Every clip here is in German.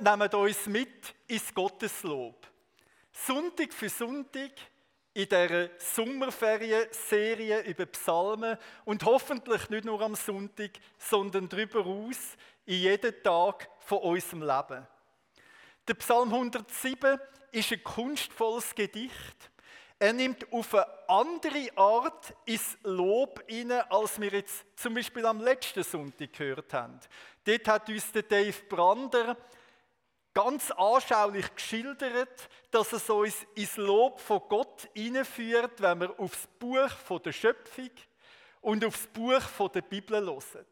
Nehmen uns mit ins Gotteslob. Sonntag für Sonntag in dieser Sommerferienserie über Psalmen und hoffentlich nicht nur am Sonntag, sondern darüber aus in jeden Tag von unserem Leben. Der Psalm 107 ist ein kunstvolles Gedicht. Er nimmt auf eine andere Art ins Lob hinein, als wir jetzt zum Beispiel am letzten Sonntag gehört haben. Dort hat uns der Dave Brander ganz anschaulich geschildert, dass es uns ins Lob von Gott hineinführt, wenn wir aufs Buch der Schöpfung und aufs Buch der Bibel hören.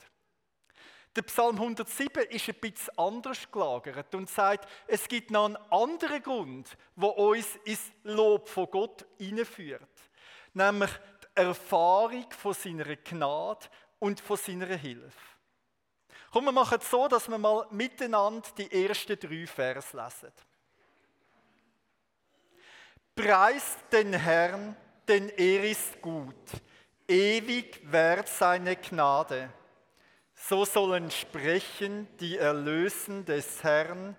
Der Psalm 107 ist ein bisschen anders gelagert und sagt, es gibt noch einen anderen Grund, der uns ins Lob von Gott hineinführt. Nämlich die Erfahrung von seiner Gnade und von seiner Hilfe. Komm, wir machen es so, dass wir mal miteinander die ersten drei Vers lesen. Preist den Herrn, denn er ist gut. Ewig währt seine Gnade. So sollen sprechen die Erlösen des Herrn,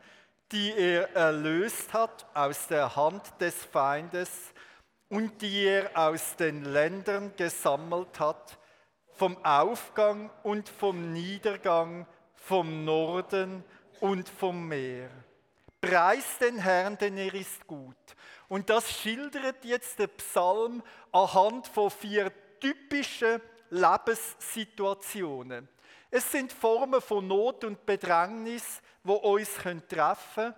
die er erlöst hat aus der Hand des Feindes und die er aus den Ländern gesammelt hat, vom Aufgang und vom Niedergang, vom Norden und vom Meer. Preis den Herrn, denn er ist gut. Und das schildert jetzt der Psalm anhand von vier typischen Lebenssituationen. Es sind Formen von Not und Bedrängnis, wo uns treffen können.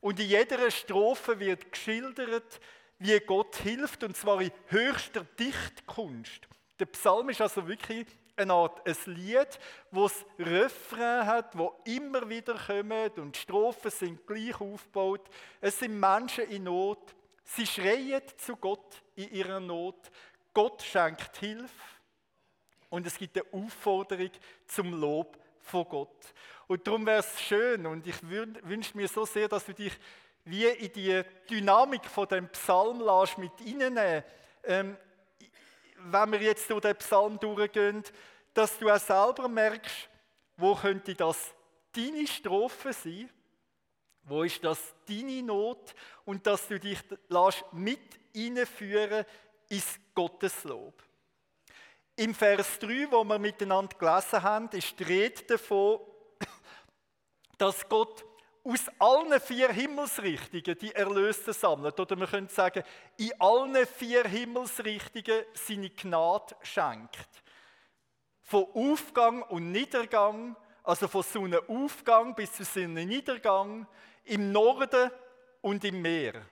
Und in jeder Strophe wird geschildert, wie Gott hilft, und zwar in höchster Dichtkunst. Der Psalm ist also wirklich eine Art ein Lied, es Refrain hat, wo immer wieder kommen und die Strophen sind gleich aufgebaut. Es sind Menschen in Not. Sie schreien zu Gott in ihrer Not. Gott schenkt Hilfe und es gibt eine Aufforderung zum Lob von Gott. Und darum wäre es schön und ich wünsche mir so sehr, dass du dich wie in die Dynamik von dem Psalm lässt, mit reinnehmen. Ähm, wenn wir jetzt durch den Psalm durchgehen, dass du auch selber merkst, wo könnte das deine Strophe sein, wo ist das deine Not und dass du dich lässt mit hineinführen ins Gotteslob. Im Vers 3, wo wir miteinander gelesen haben, ist die Rede davon, dass Gott aus allen vier Himmelsrichtungen die Erlösten sammelt. Oder wir können sagen, in allen vier Himmelsrichtungen seine Gnade schenkt. Von Aufgang und Niedergang, also von Sonnenaufgang bis zu Sonnenniedergang, im Norden und im Meer.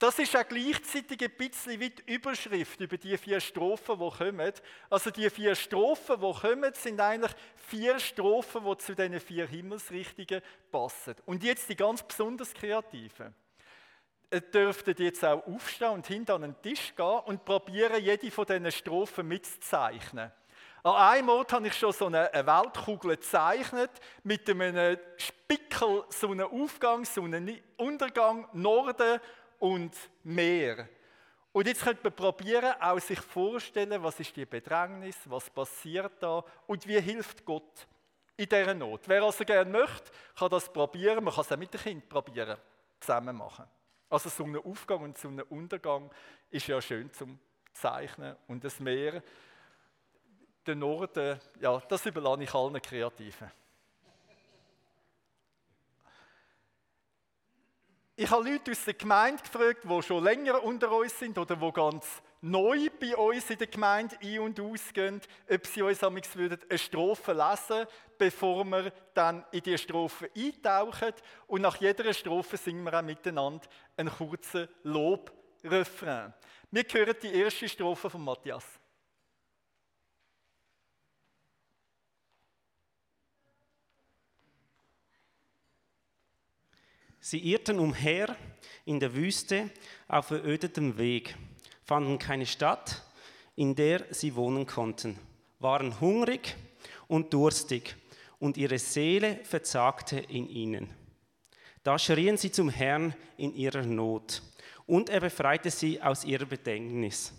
Das ist auch gleichzeitig ein bisschen wie die Überschrift über die vier Strophen, die kommen. Also die vier Strophen, die kommen, sind eigentlich vier Strophen, die zu diesen vier Himmelsrichtungen passen. Und jetzt die ganz besonders kreativen. Ihr dürftet jetzt auch aufstehen und hinter an den Tisch gehen und probieren, jede von diesen Strophen mitzuzeichnen. An einem Ort habe ich schon so eine Weltkugel gezeichnet, mit einem Spickel, so einen Aufgang, so einen Untergang, Norden und mehr. Und jetzt könnte man probieren, auch sich vorstellen, was ist die Bedrängnis, was passiert da und wie hilft Gott in dieser Not. Wer also gerne möchte, kann das probieren. Man kann es auch mit dem Kind probieren, zusammen machen. Also so ein Aufgang und so ein Untergang ist ja schön zum Zeichnen. Und das Meer, der Norden, ja, das überlasse ich allen Kreativen. Ich habe Leute aus der Gemeinde gefragt, die schon länger unter uns sind oder die ganz neu bei uns in der Gemeinde ein- und ausgehen, ob sie uns eine Strophe lesen bevor wir dann in die Strophe eintauchen. Und nach jeder Strophe singen wir auch miteinander einen kurzen Lobrefrain. Wir hören die erste Strophe von Matthias. Sie irrten umher in der Wüste auf verödetem Weg, fanden keine Stadt, in der sie wohnen konnten, waren hungrig und durstig und ihre Seele verzagte in ihnen. Da schrien sie zum Herrn in ihrer Not und er befreite sie aus ihrer Bedängnis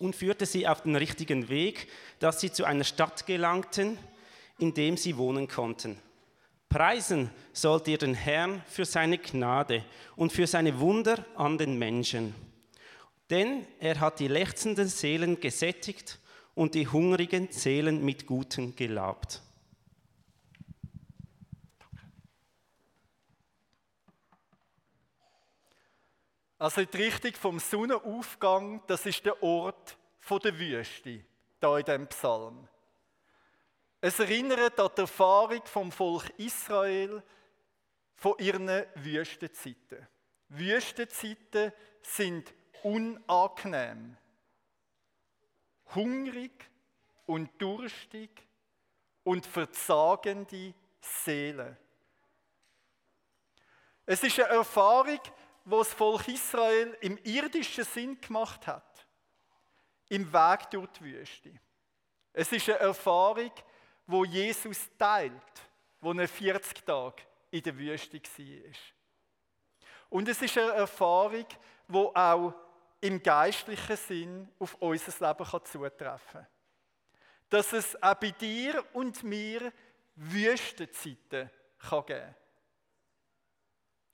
und führte sie auf den richtigen Weg, dass sie zu einer Stadt gelangten, in dem sie wohnen konnten. Preisen sollt ihr den Herrn für seine Gnade und für seine Wunder an den Menschen. Denn er hat die lechzenden Seelen gesättigt und die hungrigen Seelen mit Guten gelabt. Also die Richtung vom Sonnenaufgang, das ist der Ort der Wüste, da in dem Psalm. Es erinnert an die Erfahrung vom Volk Israel von ihren Wüstenzeiten. Wüstenzeiten sind unangenehm, hungrig und durstig und verzagende Seelen. Es ist eine Erfahrung, wo das Volk Israel im irdischen Sinn gemacht hat, im Weg durch die Wüste. Es ist eine Erfahrung, wo Jesus teilt, wo er 40 Tage in der Wüste war. Und es ist eine Erfahrung, wo auch im geistlichen Sinn auf unser Leben zutreffen kann. Dass es auch bei dir und mir Wüstenzeiten kann geben kann.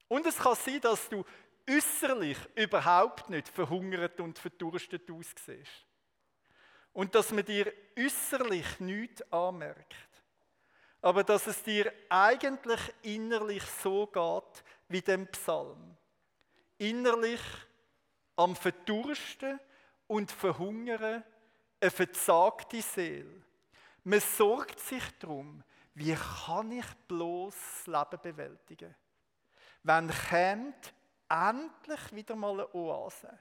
Und es kann sein, dass du äußerlich überhaupt nicht verhungert und verdurstet aussiehst. Und dass man dir äußerlich nichts anmerkt. Aber dass es dir eigentlich innerlich so geht wie dem Psalm. Innerlich am Verdursten und Verhungern eine verzagte Seele. Man sorgt sich darum, wie kann ich bloß das Leben bewältigen? Wenn kommt endlich wieder mal eine Oase.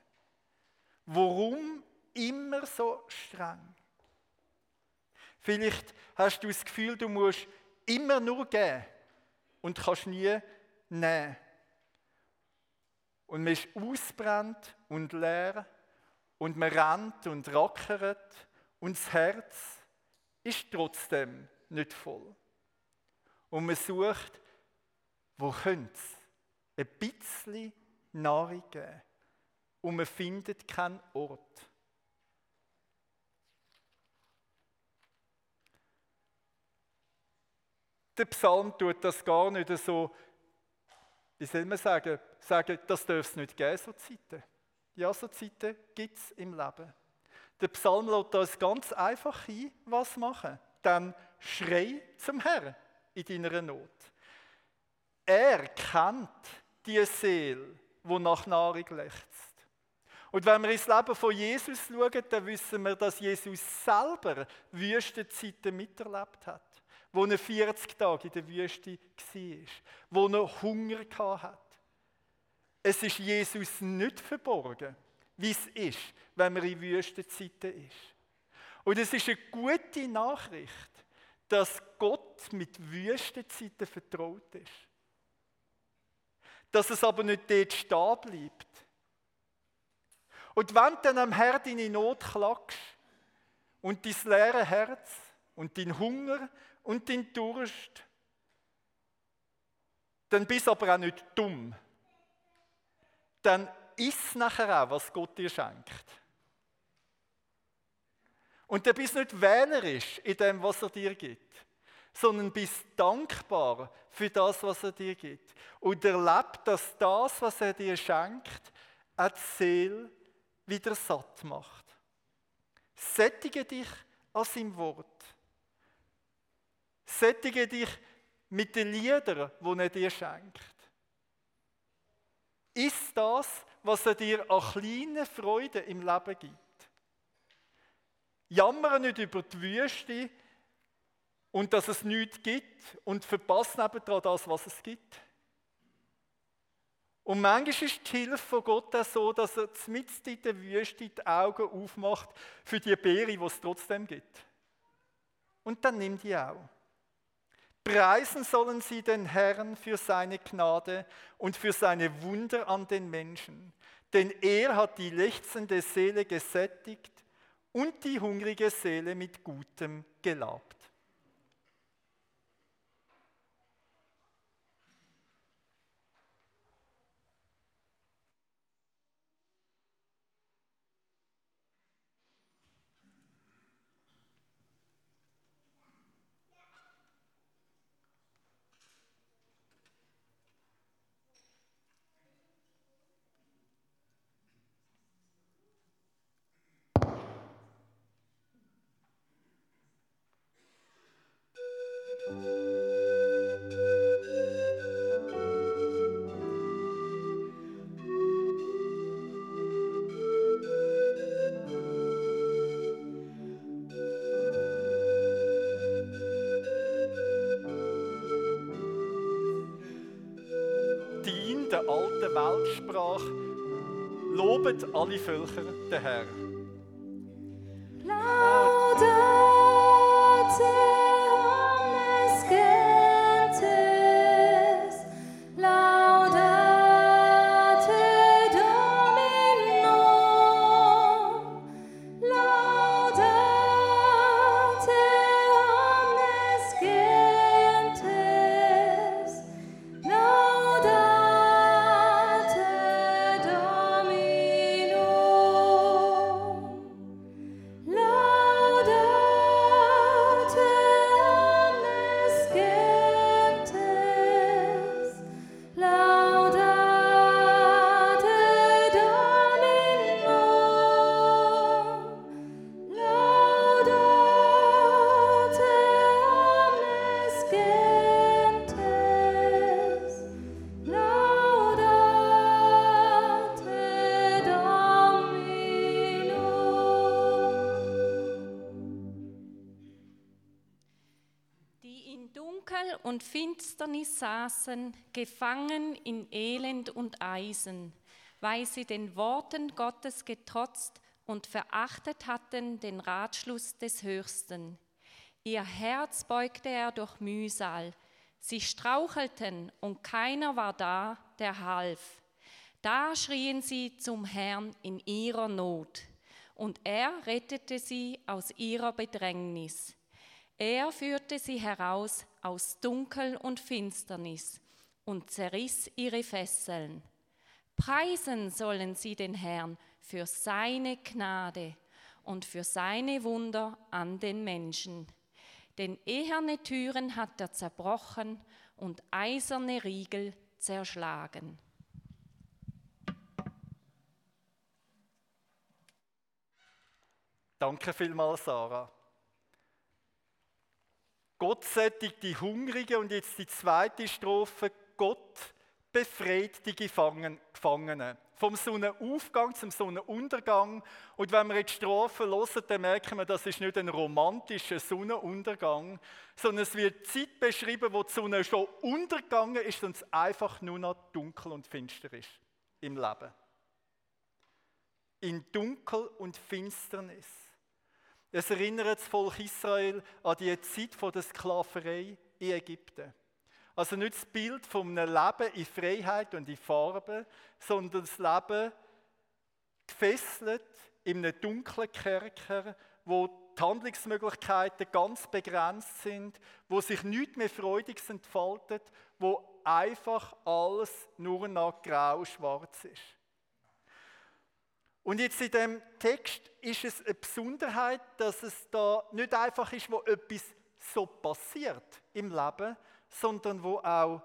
Warum immer so streng? Vielleicht hast du das Gefühl, du musst immer nur geben und kannst nie nehmen. Und man ist ausbrennt und leer und man rennt und rackert und das Herz ist trotzdem nicht voll. Und man sucht, wo könnte es ein bisschen Nahrung geben. Und man findet keinen Ort. Der Psalm tut das gar nicht so, wie soll man sagen, sagen das darf es nicht geben, so Zeiten. Ja, so Zeiten gibt es im Leben. Der Psalm lädt uns ganz einfach ein, was machen. Dann schrei zum Herrn in deiner Not. Er kennt die Seele, wo nach Nahrung lechzt. Und wenn wir ins Leben von Jesus schauen, dann wissen wir, dass Jesus selber Wüstenzeiten miterlebt hat. Wo er 40 Tage in der Wüste war. Wo er Hunger hat. Es ist Jesus nicht verborgen, wie es ist, wenn man in Wüstenzeiten ist. Und es ist eine gute Nachricht, dass Gott mit Wüstenzeiten vertraut ist dass es aber nicht dort stehen bleibt. Und wenn dann am Herr deine Not klagst und dein leere Herz und dein Hunger und dein Durst, dann bist du aber auch nicht dumm. Dann isst nachher auch, was Gott dir schenkt. Und dann bist du nicht wählerisch in dem, was er dir gibt sondern bist dankbar für das, was er dir gibt. Und erlebt, dass das, was er dir schenkt, auch die Seele wieder satt macht. Sättige dich an seinem Wort. Sättige dich mit den Liedern, die er dir schenkt. Ist das, was er dir an kleinen Freuden im Leben gibt. Jammere nicht über die Wüste, und dass es nichts gibt und verpasst nebendran das, was es gibt. Und manchmal ist die Hilfe von Gott auch so, dass er mitten in der Wüste die Augen aufmacht für die Beere, die es trotzdem gibt. Und dann nimm die auch. Preisen sollen sie den Herrn für seine Gnade und für seine Wunder an den Menschen. Denn er hat die lechzende Seele gesättigt und die hungrige Seele mit Gutem gelabt. Lobet alle Völker den Herrn. Und Finsternis saßen, gefangen in Elend und Eisen, weil sie den Worten Gottes getrotzt und verachtet hatten den Ratschluss des Höchsten. Ihr Herz beugte er durch Mühsal. Sie strauchelten und keiner war da, der half. Da schrien sie zum Herrn in ihrer Not, und er rettete sie aus ihrer Bedrängnis. Er führte sie heraus aus Dunkel und Finsternis und zerriss ihre Fesseln. Preisen sollen sie den Herrn für seine Gnade und für seine Wunder an den Menschen. Denn eherne Türen hat er zerbrochen und eiserne Riegel zerschlagen. Danke vielmals, Sarah. Gott sättigt die Hungrigen und jetzt die zweite Strophe. Gott befreit die Gefangenen. Vom Sonnenaufgang zum Sonnenuntergang. Und wenn wir jetzt die Strophe hören, dann merken wir, das ist nicht ein romantischer Sonnenuntergang, sondern es wird Zeit beschrieben, wo die Sonne schon untergegangen ist und es einfach nur noch dunkel und finster ist im Leben. In Dunkel und Finsternis. Es erinnert das Volk Israel an die Zeit der Sklaverei in Ägypten. Also nicht das Bild von einem Leben in Freiheit und in Farbe, sondern das Leben gefesselt in einem dunklen Kerker, wo die Handlungsmöglichkeiten ganz begrenzt sind, wo sich nichts mehr Freudiges entfaltet, wo einfach alles nur noch grau-schwarz ist. Und jetzt in dem Text ist es eine Besonderheit, dass es da nicht einfach ist, wo etwas so passiert im Leben, sondern wo auch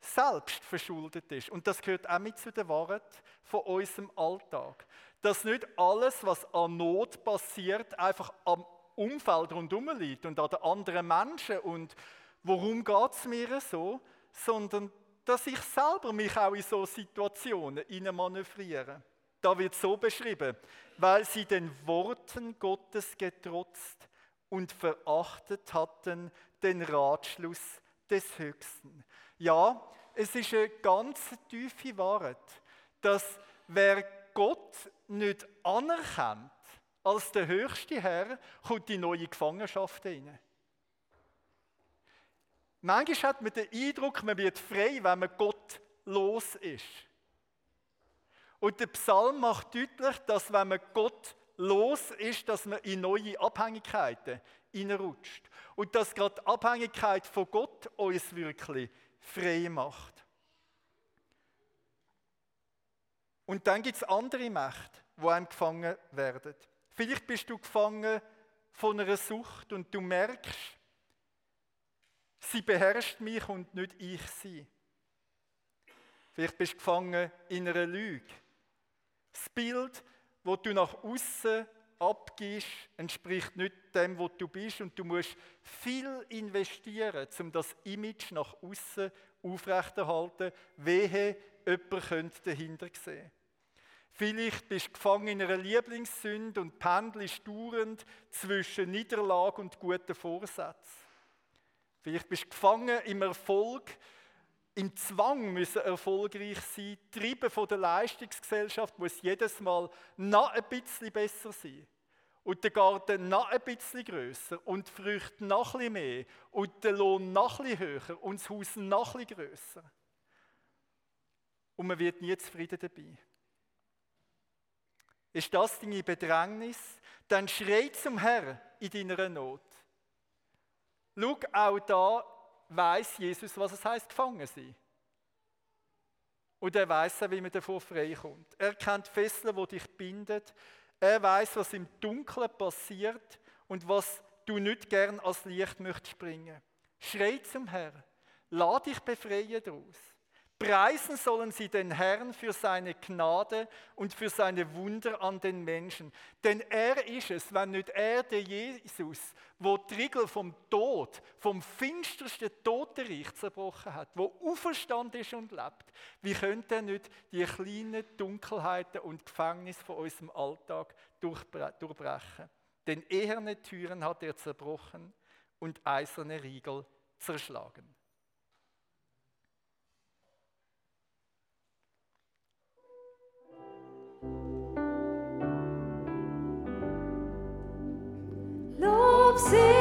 selbst verschuldet ist. Und das gehört auch mit zu der Wahrheit von unserem Alltag. Dass nicht alles, was an Not passiert, einfach am Umfeld rundherum liegt und an den anderen Menschen und warum geht es mir so, sondern dass ich selber mich auch in so Situationen manövriere. Da wird so beschrieben, weil sie den Worten Gottes getrotzt und verachtet hatten den Ratschluss des Höchsten. Ja, es ist eine ganz tiefe Wahrheit, dass wer Gott nicht anerkennt als der höchste Herr, kommt die neue Gefangenschaft hinein. Manchmal hat man den Eindruck, man wird frei, wenn man Gott los ist. Und der Psalm macht deutlich, dass wenn man Gott los ist, dass man in neue Abhängigkeiten hineinrutscht. Und dass gerade die Abhängigkeit von Gott uns wirklich frei macht. Und dann gibt es andere Mächte, wo einem gefangen werden. Vielleicht bist du gefangen von einer Sucht und du merkst, sie beherrscht mich und nicht ich sie. Vielleicht bist du gefangen in einer Lüge das Bild, das du nach außen abgibst, entspricht nicht dem, was du bist und du musst viel investieren, um das Image nach außen aufrechterhalten. Wehe, jemand könnte dahinter sehen. Vielleicht bist du gefangen in einer Lieblingssünde und pendelst dauernd zwischen Niederlage und guten Vorsätzen. Vielleicht bist du gefangen im Erfolg, im Zwang müssen erfolgreich sein. Treiben von der Leistungsgesellschaft muss jedes Mal noch ein bisschen besser sein. Und der Garten noch ein bisschen grösser und die Früchte noch ein bisschen mehr und der Lohn noch ein bisschen höher und das Haus noch ein bisschen grösser. Und man wird nie zufrieden dabei. Ist das deine Bedrängnis? Dann schrei zum Herrn in deiner Not. Schau, auch da weiß Jesus, was es heißt, gefangen sein. Und er weiß wie man davon freikommt. Er kennt Fesseln, die dich bindet. Er weiß, was im Dunkeln passiert und was du nicht gern als Licht möchtest springen. Schrei zum Herrn. Lass dich befreien daraus. Preisen sollen sie den Herrn für seine Gnade und für seine Wunder an den Menschen. Denn er ist es, wenn nicht er, der Jesus, wo die Riegel vom Tod, vom finstersten Totenreich zerbrochen hat, wo auferstanden ist und lebt. Wie könnte er nicht die kleinen Dunkelheiten und Gefängnisse von unserem Alltag durchbrechen? Denn eherne Türen hat er zerbrochen und eiserne Riegel zerschlagen. See.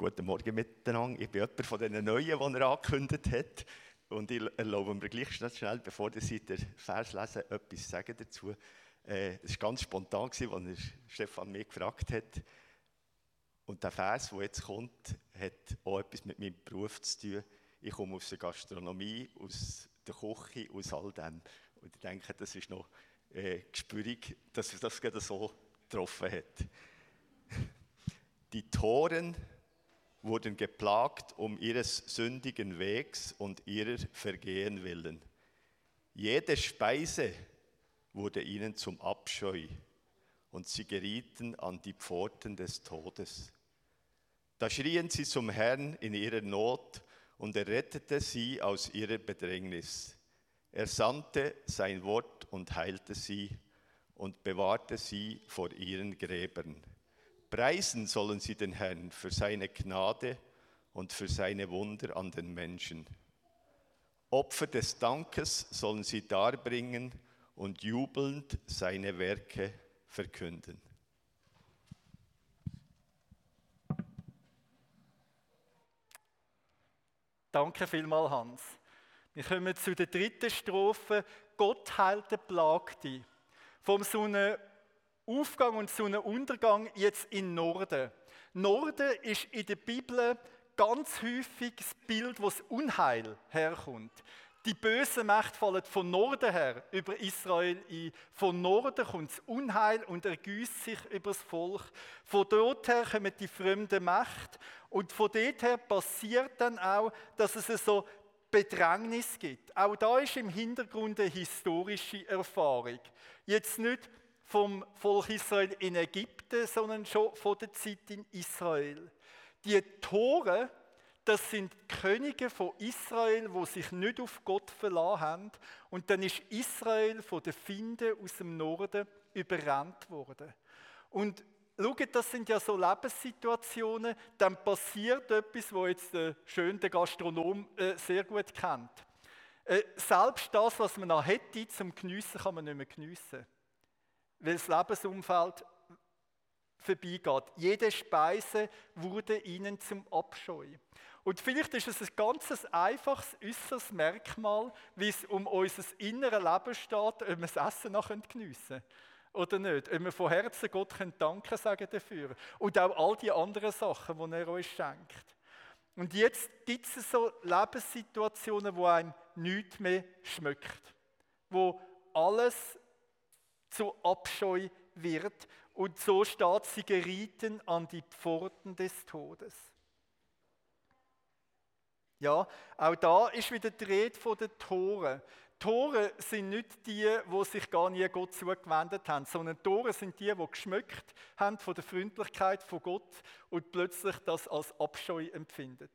Ich bin jemand von den Neuen, die er angekündigt hat. Und ich erlaube mir gleich schnell, bevor Sie den Vers lesen, etwas sagen dazu. Äh, es war ganz spontan, als Stefan mich gefragt hat. Und der Vers, der jetzt kommt, hat auch etwas mit meinem Beruf zu tun. Ich komme aus der Gastronomie, aus der Küche, aus all dem. Und ich denke, das ist noch äh, gespürig, dass das gerade so getroffen hat. Die Toren wurden geplagt um ihres sündigen Wegs und ihrer Vergehen willen. Jede Speise wurde ihnen zum Abscheu und sie gerieten an die Pforten des Todes. Da schrien sie zum Herrn in ihrer Not und er rettete sie aus ihrer Bedrängnis. Er sandte sein Wort und heilte sie und bewahrte sie vor ihren Gräbern. Preisen sollen sie den Herrn für seine Gnade und für seine Wunder an den Menschen. Opfer des Dankes sollen sie darbringen und jubelnd seine Werke verkünden. Danke vielmals, Hans. Wir kommen zu der dritten Strophe. Gott heilt den Plagte. Vom Sonne Aufgang und Sonnenuntergang jetzt in Norden. Norden ist in der Bibel ganz häufig das Bild, wo das Unheil herkommt. Die bösen Mächte fallen von Norden her über Israel ein. Von Norden kommt das Unheil und ergüßt sich über das Volk. Von dort her kommen die fremden Mächte. Und von dort her passiert dann auch, dass es so Bedrängnis gibt. Auch da ist im Hintergrund eine historische Erfahrung. Jetzt nicht vom Volk Israel in Ägypten, sondern schon von der Zeit in Israel. Die Tore, das sind Könige von Israel, wo sich nicht auf Gott verlassen haben. Und dann ist Israel von den Finden aus dem Norden überrannt worden. Und schaut, das sind ja so Lebenssituationen, dann passiert etwas, wo jetzt der schöne Gastronom äh, sehr gut kennt. Äh, selbst das, was man noch hätte zum Geniessen, kann man nicht mehr geniessen weil das Lebensumfeld vorbeigeht. Jede Speise wurde ihnen zum Abscheu. Und vielleicht ist es ein ganz einfaches äußeres Merkmal, wie es um unser inneres Leben steht, ob wir das Essen noch geniessen können oder nicht. Ob wir von Herzen Gott Danke sagen dafür. Und auch all die anderen Sachen, die er uns schenkt. Und jetzt gibt es so Lebenssituationen, wo einem nichts mehr schmeckt. Wo alles zu Abscheu wird. Und so steht sie gerieten an die Pforten des Todes. Ja, auch da ist wieder die Rede von den Toren. Tore sind nicht die, die sich gar nie Gott zugewendet haben, sondern Tore sind die, die geschmückt haben von der Freundlichkeit von Gott und plötzlich das als Abscheu empfindet,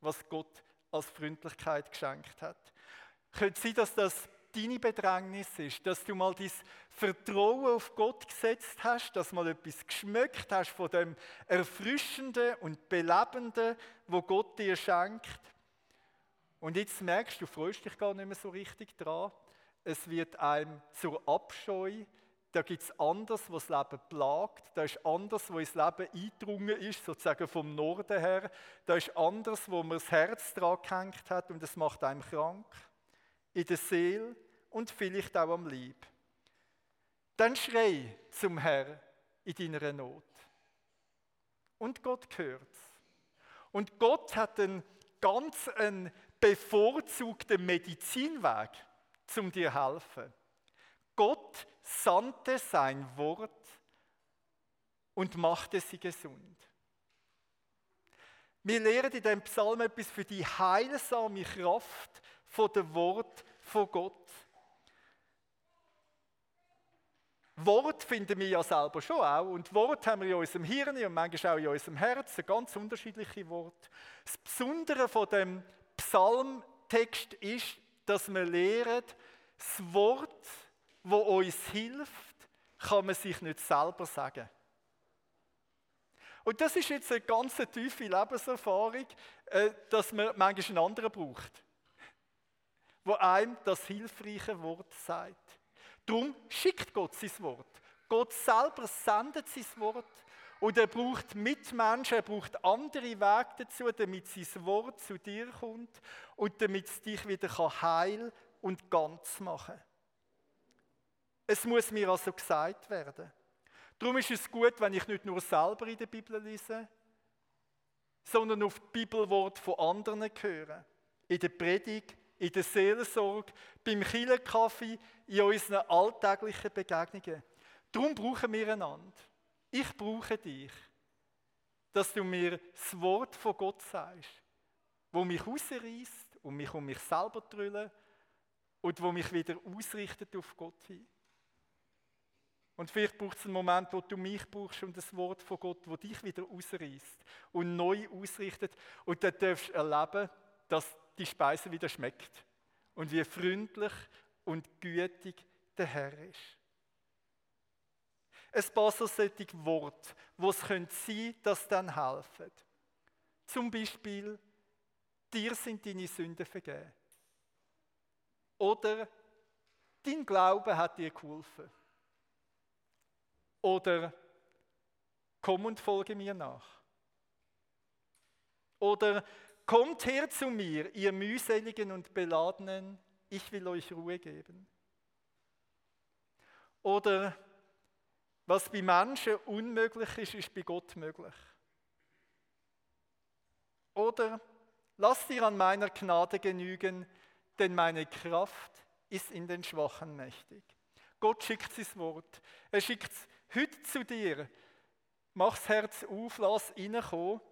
was Gott als Freundlichkeit geschenkt hat. Könnte sein, dass das deine Bedrängnis ist, dass du mal dein Vertrauen auf Gott gesetzt hast, dass mal etwas geschmückt hast von dem Erfrischenden und Belebenden, wo Gott dir schenkt und jetzt merkst du, du freust dich gar nicht mehr so richtig dran. Es wird einem zur Abscheu. Da gibt es anderes, was das Leben plagt. Da ist anderes, wo ins Leben eingedrungen ist, sozusagen vom Norden her. Da ist anderes, wo man das Herz dran gehängt hat und es macht einem krank. In der Seele und vielleicht auch am Leib. Dann schrei zum Herrn in deiner Not. Und Gott hört's. Und Gott hat einen ganz einen bevorzugten Medizinweg, um dir zu helfen. Gott sandte sein Wort und machte sie gesund. Wir lernen in dem Psalm etwas für die heilsame Kraft von dem Wort von Gott. Wort finden wir ja selber schon auch. Und Wort haben wir in unserem Hirn und manchmal auch in unserem Herzen, ganz unterschiedliche Worte. Das Besondere von dem Psalmtext ist, dass wir lernen, das Wort, wo uns hilft, kann man sich nicht selber sagen. Und das ist jetzt eine ganz tiefe Lebenserfahrung, äh, dass man manchmal einen anderen braucht, wo einem das hilfreiche Wort sagt. Darum schickt Gott sein Wort. Gott selber sendet sein Wort und er braucht Mitmenschen, er braucht andere Wege dazu, damit sein Wort zu dir kommt und damit es dich wieder heil und ganz machen kann. Es muss mir also gesagt werden. Darum ist es gut, wenn ich nicht nur selber in der Bibel lese, sondern auf die Bibelwort von anderen höre. In der Predigt, in der Seelsorge, beim Killenkaffee, in unseren alltäglichen Begegnungen. Darum brauchen wir einander. Ich brauche dich, dass du mir das Wort von Gott sagst, wo mich rausreißt und mich um mich selber drüllen und wo mich wieder ausrichtet auf Gott hin. Und vielleicht braucht es einen Moment, wo du mich brauchst und das Wort von Gott, wo dich wieder ausreißt und neu ausrichtet. Und dann darfst du erleben, dass die Speise wieder schmeckt und wie freundlich und gütig der Herr ist ein paar so solche Worte, wo es sein könnte, dass dann helfen. Zum Beispiel, dir sind deine Sünden vergeben. Oder dein Glaube hat dir geholfen. Oder komm und folge mir nach. Oder kommt her zu mir, ihr mühseligen und beladenen, ich will euch Ruhe geben. Oder was bei Menschen unmöglich ist, ist bei Gott möglich. Oder lass dir an meiner Gnade genügen, denn meine Kraft ist in den Schwachen mächtig. Gott schickt sein Wort. Er schickt es heute zu dir. Mach das Herz auf, lass reinkommen.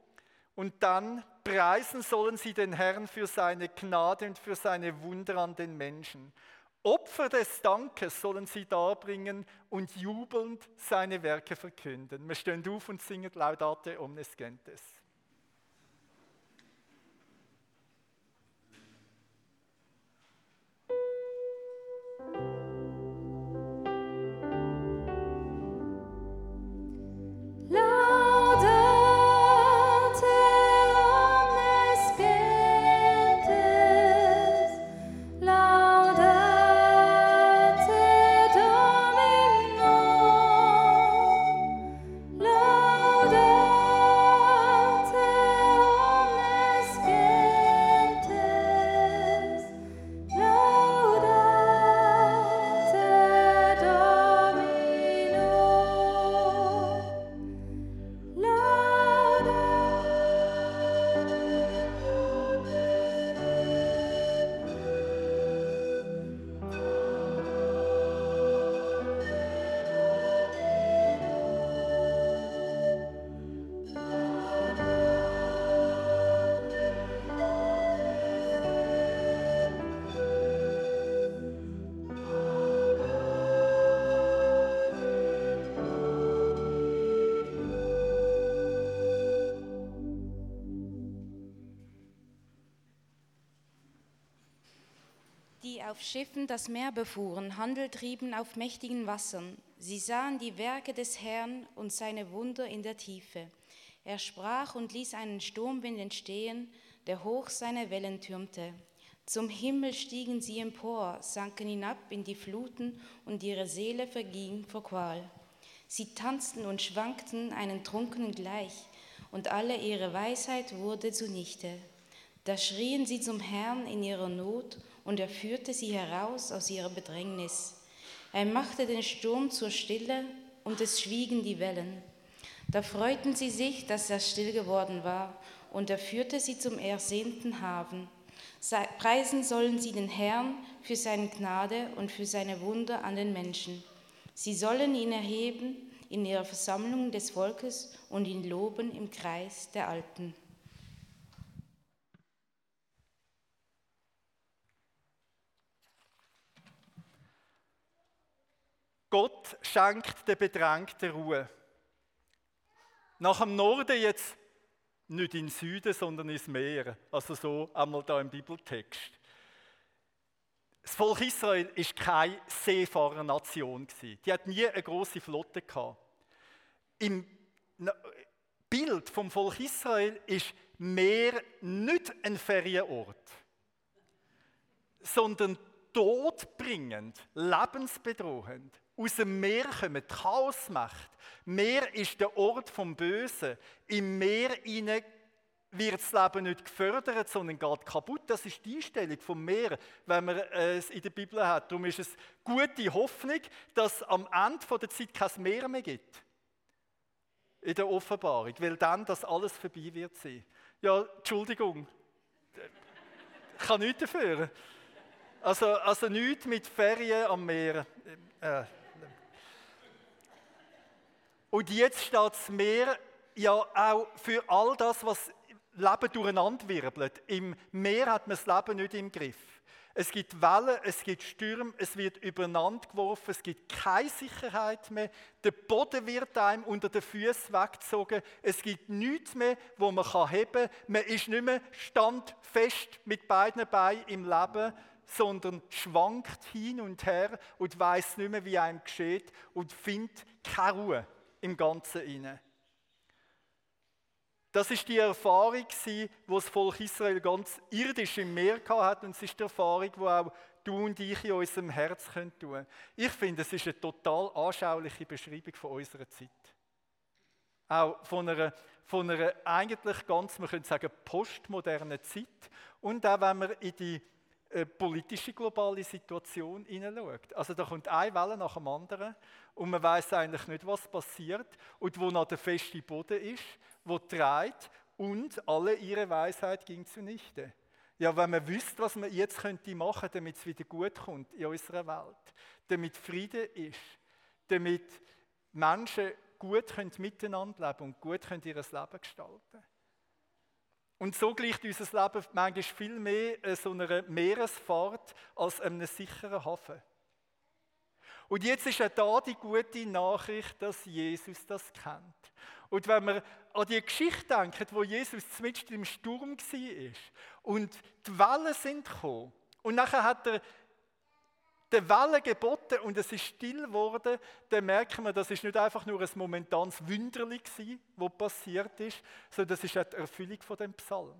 Und dann preisen sollen sie den Herrn für seine Gnade und für seine Wunder an den Menschen. Opfer des Dankes sollen sie darbringen und jubelnd seine Werke verkünden. Wir stehen auf und singen Laudate omnes gentes. Auf Schiffen das Meer befuhren, Handel trieben auf mächtigen Wassern. Sie sahen die Werke des Herrn und seine Wunder in der Tiefe. Er sprach und ließ einen Sturmwind entstehen, der hoch seine Wellen türmte. Zum Himmel stiegen sie empor, sanken hinab in die Fluten, und ihre Seele verging vor Qual. Sie tanzten und schwankten einen Trunkenen gleich, und alle ihre Weisheit wurde zunichte. Da schrien sie zum Herrn in ihrer Not, und er führte sie heraus aus ihrer Bedrängnis. Er machte den Sturm zur Stille, und es schwiegen die Wellen. Da freuten sie sich, dass er still geworden war, und er führte sie zum ersehnten Hafen. Preisen sollen sie den Herrn für seine Gnade und für seine Wunder an den Menschen. Sie sollen ihn erheben in ihrer Versammlung des Volkes und ihn loben im Kreis der Alten. Gott schenkt den Bedrängten Ruhe. Nach dem Norden jetzt nicht in den Süden, sondern ins Meer. Also so einmal da im Bibeltext. Das Volk Israel war keine Seefahrernation. Die hat nie eine große Flotte gehabt. Im Bild vom Volk Israel ist Meer nicht ein Ferienort, sondern todbringend, lebensbedrohend. Aus dem Meer kommen Chaosmacht. Meer ist der Ort vom Bösen. Im Meer wird das Leben nicht gefördert, sondern geht kaputt. Das ist die Einstellung vom Meer, wenn man es in der Bibel hat. Darum ist es gute Hoffnung, dass am Ende der Zeit kein Meer mehr gibt. In der Offenbarung, weil dann das alles vorbei wird sein. Ja, Entschuldigung. Ich kann nichts dafür. Also, also nichts mit Ferien am Meer. Äh, und jetzt steht das Meer ja auch für all das, was Leben durcheinander wirbelt. Im Meer hat man das Leben nicht im Griff. Es gibt Wellen, es gibt Stürme, es wird übereinander geworfen, es gibt keine Sicherheit mehr. Der Boden wird einem unter den Füßen weggezogen. Es gibt nichts mehr, wo man heben kann. Man ist nicht mehr standfest mit beiden Beinen im Leben, sondern schwankt hin und her und weiß nicht mehr, wie einem geschieht und findet keine Ruhe im Ganzen inne. Das ist die Erfahrung, die das Volk Israel ganz irdisch im Meer hat und es ist die Erfahrung, die auch du und ich in unserem Herz tun können. Ich finde, es ist eine total anschauliche Beschreibung von unserer Zeit. Auch von einer, von einer eigentlich ganz, man könnte sagen, postmodernen Zeit. Und auch wenn man in die äh, politische globale Situation hineinschaut. Also da kommt eine Welle nach dem anderen und man weiß eigentlich nicht, was passiert und wo noch der feste Boden ist, wo treibt und alle ihre Weisheit ging zunichte. Ja, wenn man wüsste, was man jetzt könnte machen, damit es wieder gut kommt in unserer Welt, damit Friede ist, damit Menschen gut können miteinander leben und gut können ihr Leben gestalten und so gleicht unser Leben manchmal viel mehr so einer Meeresfahrt als einem sicheren Hafen. Und jetzt ist ja da die gute Nachricht, dass Jesus das kennt. Und wenn wir an die Geschichte denken, wo Jesus mitten im Sturm war und die Wellen sind gekommen und nachher hat er der Welle geboten und es ist still geworden, dann merken wir, das ist nicht einfach nur ein momentanes Wünderli gewesen, was passiert ist, sondern das ist die Erfüllung von dem Psalm.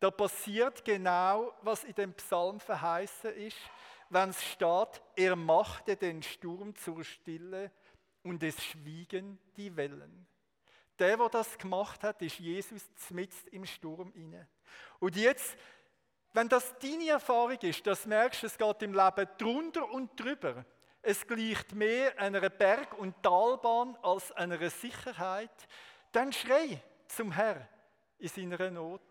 Da passiert genau, was in dem Psalm verheißen ist, wenn es steht, er machte den Sturm zur Stille und es schwiegen die Wellen. Der, der das gemacht hat, ist Jesus mitten im Sturm inne. Und jetzt wenn das deine Erfahrung ist, dass du merkst, es geht im Leben drunter und drüber, es gleicht mehr einer Berg- und Talbahn als einer Sicherheit, dann schrei zum Herr in seiner Not.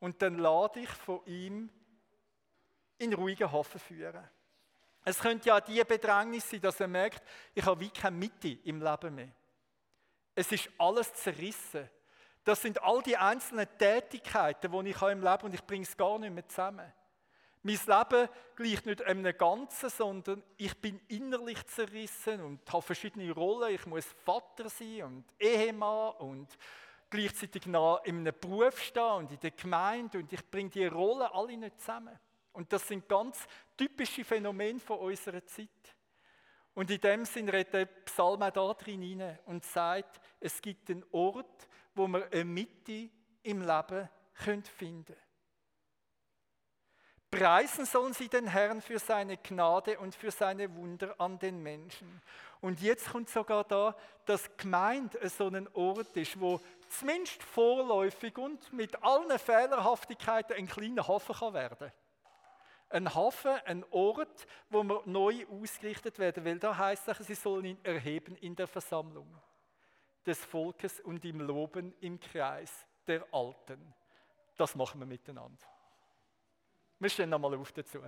Und dann lade ich von ihm in ruhigen Hafen führen. Es könnte ja die Bedrängnis sein, dass er merkt, ich habe wie keine Mitte im Leben mehr. Es ist alles zerrissen. Das sind all die einzelnen Tätigkeiten, die ich habe im Leben und ich bringe es gar nicht mehr zusammen. Mein Leben gleicht nicht einem Ganzen, sondern ich bin innerlich zerrissen und habe verschiedene Rollen. Ich muss Vater sein und Ehemann und gleichzeitig in einem Beruf stehen und in der Gemeinde und ich bringe die Rollen alle nicht zusammen. Und das sind ganz typische Phänomene von unserer Zeit. Und in dem Sinn redet der Psalm auch da drin hinein und sagt, es gibt einen Ort, wo wir eine Mitte im Leben finden können. Preisen sollen sie den Herrn für seine Gnade und für seine Wunder an den Menschen. Und jetzt kommt sogar da, dass Gemeinde so ein Ort ist, wo zumindest vorläufig und mit allen Fehlerhaftigkeiten ein kleiner Hafen kann werden Ein Hafen, ein Ort, wo wir neu ausgerichtet werden, weil da heißt es, sie sollen ihn erheben in der Versammlung des Volkes und im Loben im Kreis der Alten. Das machen wir miteinander. Wir stehen nochmal auf dazu.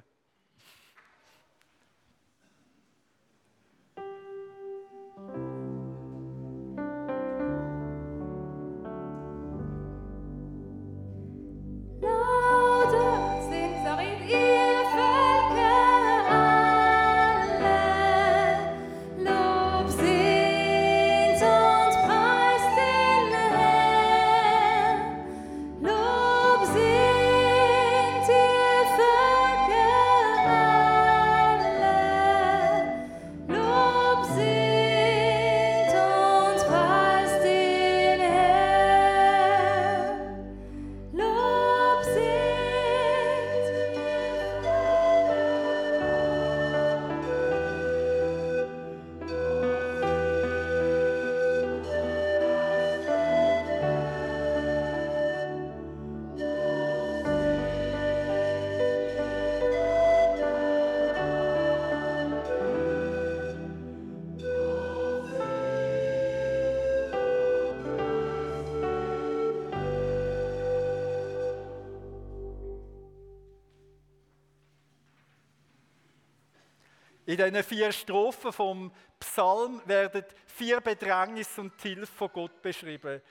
In diesen vier Strophen vom Psalm werden vier Bedrängnisse und die Hilfe von Gott beschrieben.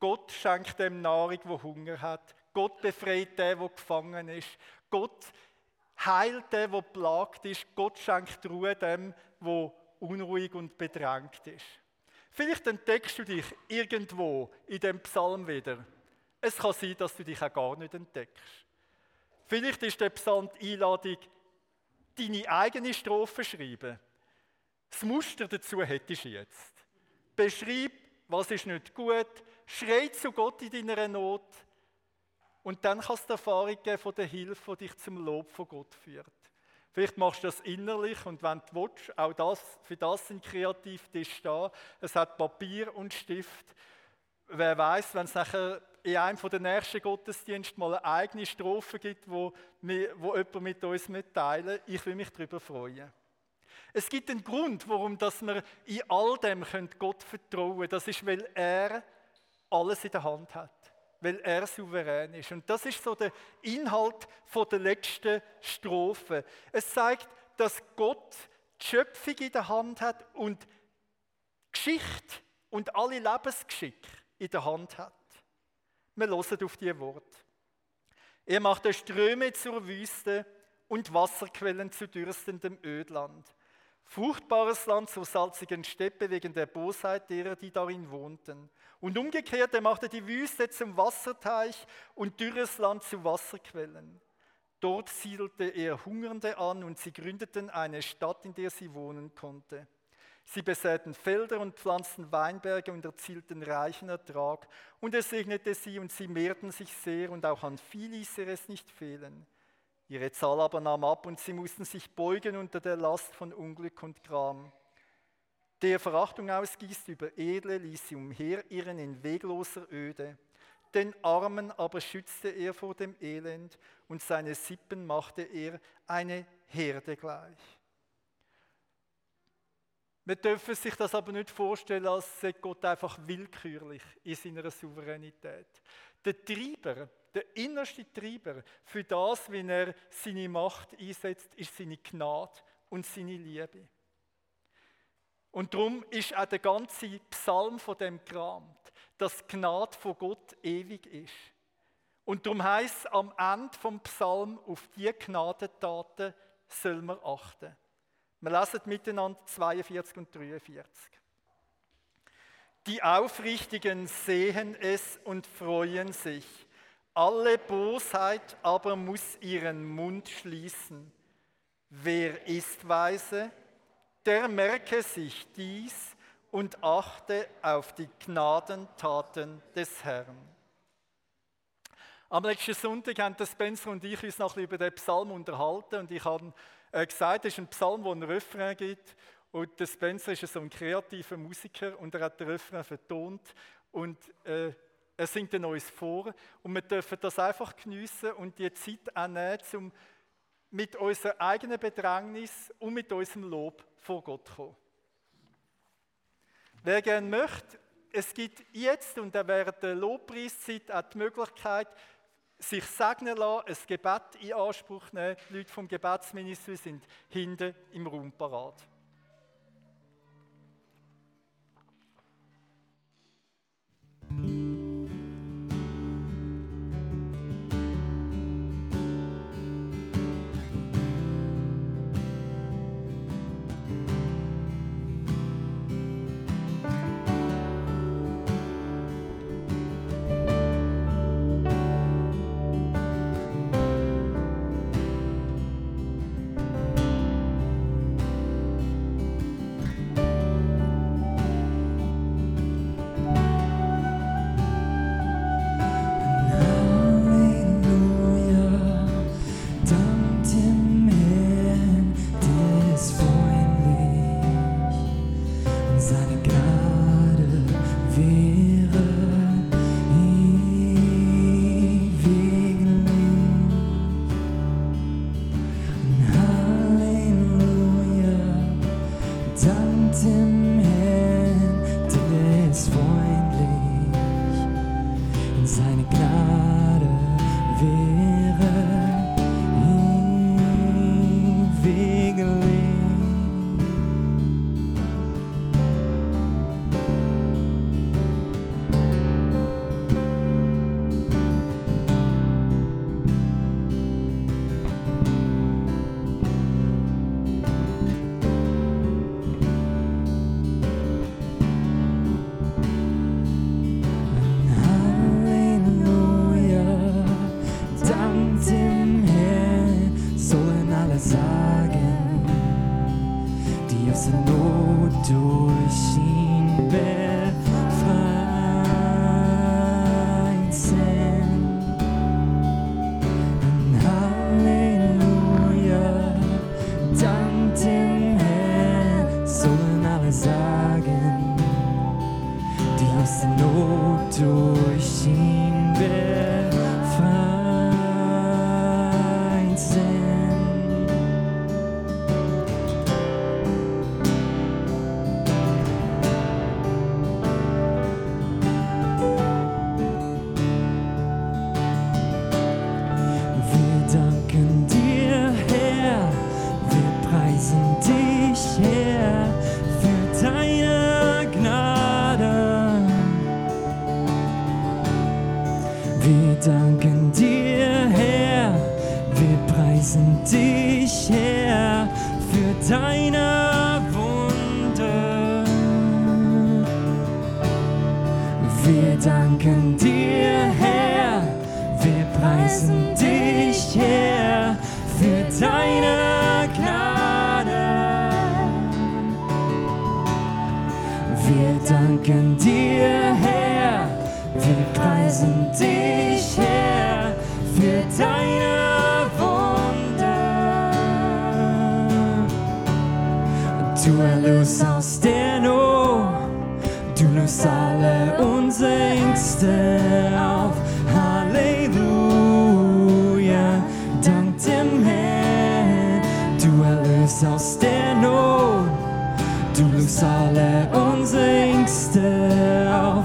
Gott schenkt dem Nahrung, wo Hunger hat. Gott befreit den, der gefangen ist. Gott heilt den, der plagt ist. Gott schenkt Ruhe dem, der unruhig und bedrängt ist. Vielleicht entdeckst du dich irgendwo in dem Psalm wieder. Es kann sein, dass du dich auch gar nicht entdeckst. Vielleicht ist der Psalm die Einladung, deine eigene Strophe schreiben. Das Muster dazu hättest du jetzt. Beschreib, was ist nicht gut, schrei zu Gott in deiner Not und dann kannst du Erfahrung geben von der Hilfe, die dich zum Lob von Gott führt. Vielleicht machst du das innerlich und wenn du willst, auch das, für das sind Kreativtisch da. Es hat Papier und Stift. Wer weiß, wenn es nachher in einem der nächsten Gottesdienste mal eine eigene Strophe gibt, wo, wir, wo jemand mit uns mitteilen Ich will mich darüber freuen. Es gibt einen Grund, warum dass wir in all dem Gott vertrauen können. Das ist, weil er alles in der Hand hat. Weil er souverän ist. Und das ist so der Inhalt der letzten Strophe. Es zeigt, dass Gott die Schöpfung in der Hand hat und Geschichte und alle Lebensgeschicke in der Hand hat. Wir hören auf die Worte. Er machte Ströme zur Wüste und Wasserquellen zu dürstendem Ödland. Fruchtbares Land zur salzigen Steppe wegen der Bosheit derer, die darin wohnten. Und umgekehrt, er machte die Wüste zum Wasserteich und dürres Land zu Wasserquellen. Dort siedelte er Hungernde an und sie gründeten eine Stadt, in der sie wohnen konnte. Sie besäten Felder und pflanzten Weinberge und erzielten reichen Ertrag. Und er segnete sie und sie mehrten sich sehr und auch an Vieh ließ er es nicht fehlen. Ihre Zahl aber nahm ab und sie mussten sich beugen unter der Last von Unglück und Gram. Der Verachtung ausgießt über Edle, ließ sie umherirren in wegloser Öde. Den Armen aber schützte er vor dem Elend und seine Sippen machte er eine Herde gleich. Wir dürfen sich das aber nicht vorstellen, als sei Gott einfach willkürlich in seiner Souveränität. Der Treiber, der innerste Treiber für das, wie er seine Macht einsetzt, ist seine Gnade und seine Liebe. Und darum ist auch der ganze Psalm von dem gerammt, dass Gnade von Gott ewig ist. Und darum heißt am Ende vom Psalm, auf die Gnadentaten soll man achten. Wir lesen miteinander 42 und 43. Die Aufrichtigen sehen es und freuen sich. Alle Bosheit aber muss ihren Mund schließen. Wer ist weise? Der merke sich dies und achte auf die Gnadentaten des Herrn. Am letzten Sonntag haben der Spencer und ich uns noch über den Psalm unterhalten und ich habe äh, gesagt, es ist ein Psalm, wo ein Refrain gibt. Und der Spencer ist so ein kreativer Musiker und er hat den Refrain vertont. Und äh, er singt ein neues vor. Und wir dürfen das einfach geniessen und die Zeit auch nehmen, um mit unserer eigenen Bedrängnis und mit unserem Lob vor Gott zu kommen. Wer gerne möchte, es gibt jetzt und während der Lobpreiszeit auch die Möglichkeit, sich segnen lassen, ein Gebet in Anspruch nehmen. Die Leute vom Gebetsministerium sind hinten im Raum parat. Alle unsere Ängste auf. Halleluja, dank dem Herrn, du erlöst aus der Not. Du löst alle unsere Ängste auf.